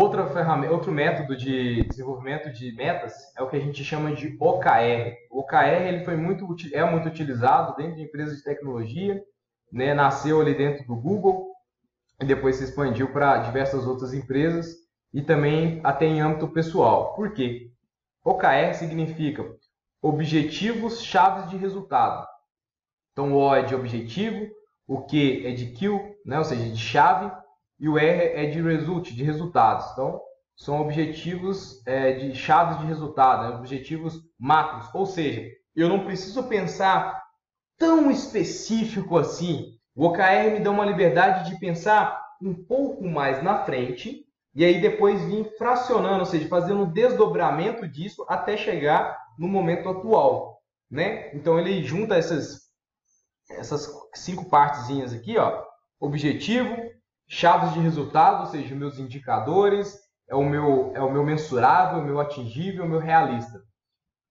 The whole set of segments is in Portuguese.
Outra ferramenta, outro método de desenvolvimento de metas é o que a gente chama de OKR. O OKR ele foi muito, é muito utilizado dentro de empresas de tecnologia, né? nasceu ali dentro do Google e depois se expandiu para diversas outras empresas e também até em âmbito pessoal. Por quê? OKR significa objetivos chaves de resultado. Então o O é de objetivo, o Q é de kill, né? ou seja, de chave, e o R é de result, de resultados. Então, são objetivos é, de chaves de resultado, né? objetivos macros. Ou seja, eu não preciso pensar tão específico assim. O OKR me dá uma liberdade de pensar um pouco mais na frente e aí depois vir fracionando, ou seja, fazendo um desdobramento disso até chegar no momento atual, né? Então ele junta essas essas cinco partezinhas aqui, ó, objetivo, chaves de resultado, ou seja, meus indicadores, é o meu, é o meu mensurável, o meu atingível, o meu realista.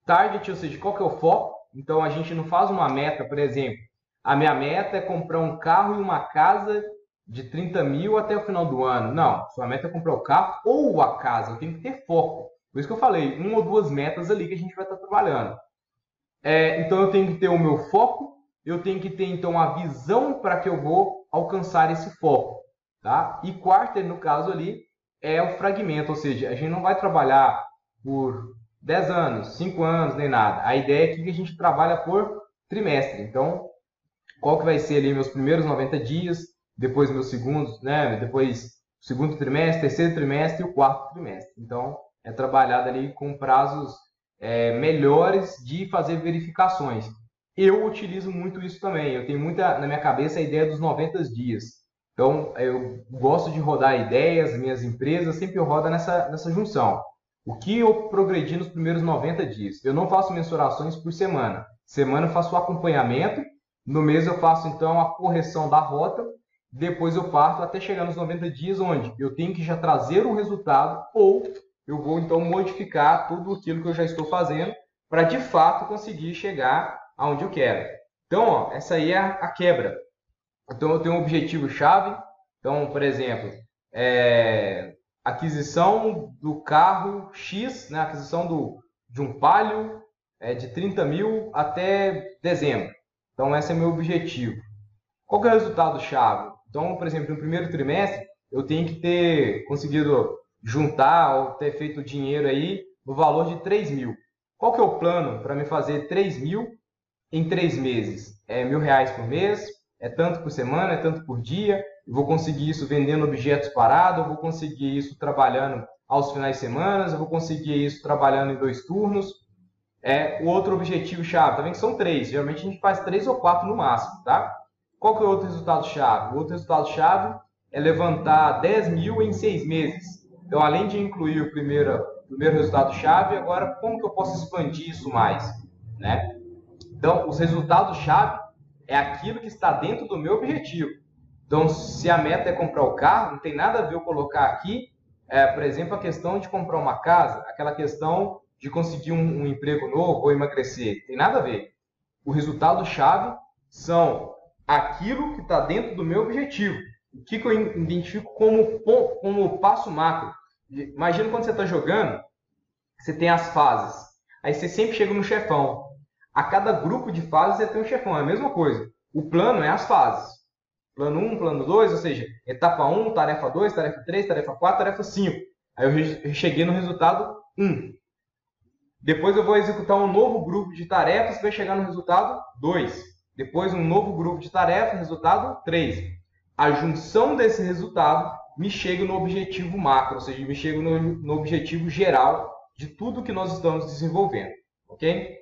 Target, ou seja, qual que é o foco? Então a gente não faz uma meta, por exemplo, a minha meta é comprar um carro e uma casa de 30 mil até o final do ano. Não, sua meta é comprar o carro ou a casa, eu tenho que ter foco. Por isso que eu falei, uma ou duas metas ali que a gente vai estar trabalhando. É, então eu tenho que ter o meu foco, eu tenho que ter então a visão para que eu vou alcançar esse foco. Tá? E quarter, no caso ali, é o fragmento, ou seja, a gente não vai trabalhar por 10 anos, 5 anos, nem nada. A ideia é que a gente trabalha por trimestre. Então, qual que vai ser ali meus primeiros 90 dias, depois meus segundos, né? Depois segundo trimestre, terceiro trimestre e o quarto trimestre. Então, é trabalhado ali com prazos é, melhores de fazer verificações. Eu utilizo muito isso também. Eu tenho muita na minha cabeça a ideia dos 90 dias. Então, eu gosto de rodar ideias, minhas empresas, sempre roda nessa, nessa junção. O que eu progredi nos primeiros 90 dias? Eu não faço mensurações por semana. Semana eu faço o acompanhamento, no mês eu faço então a correção da rota, depois eu parto até chegar nos 90 dias, onde eu tenho que já trazer o resultado ou eu vou então modificar tudo aquilo que eu já estou fazendo para de fato conseguir chegar aonde eu quero. Então, ó, essa aí é a quebra. Então, eu tenho um objetivo-chave. Então, por exemplo, é, aquisição do carro X, né, aquisição do, de um Palio é, de 30 mil até dezembro. Então, esse é meu objetivo. Qual é o resultado-chave? Então, por exemplo, no primeiro trimestre, eu tenho que ter conseguido juntar ou ter feito dinheiro aí no valor de 3 mil. Qual que é o plano para me fazer 3 mil em três meses? É mil reais por mês, é tanto por semana, é tanto por dia, vou conseguir isso vendendo objetos parados, eu vou conseguir isso trabalhando aos finais de semana, eu vou conseguir isso trabalhando em dois turnos. É o outro objetivo chave, tá que são três, geralmente a gente faz três ou quatro no máximo, tá? Qual que é o outro resultado chave? O outro resultado chave é levantar 10 mil em seis meses. Então, além de incluir o primeiro, primeiro resultado chave, agora como que eu posso expandir isso mais, né? Então, os resultados chave é aquilo que está dentro do meu objetivo. Então, se a meta é comprar o carro, não tem nada a ver eu colocar aqui, é, por exemplo, a questão de comprar uma casa, aquela questão de conseguir um, um emprego novo ou emagrecer. Tem nada a ver. O resultado-chave são aquilo que está dentro do meu objetivo. O que, que eu identifico como, como passo macro. Imagina quando você está jogando, você tem as fases. Aí você sempre chega no chefão a cada grupo de fases você tem um chefão, é a mesma coisa. O plano é as fases. Plano 1, plano 2, ou seja, etapa 1, tarefa 2, tarefa 3, tarefa 4, tarefa 5. Aí eu cheguei no resultado 1. Depois eu vou executar um novo grupo de tarefas vai chegar no resultado 2. Depois um novo grupo de tarefas, resultado 3. A junção desse resultado me chega no objetivo macro, ou seja, me chega no, no objetivo geral de tudo que nós estamos desenvolvendo. Ok?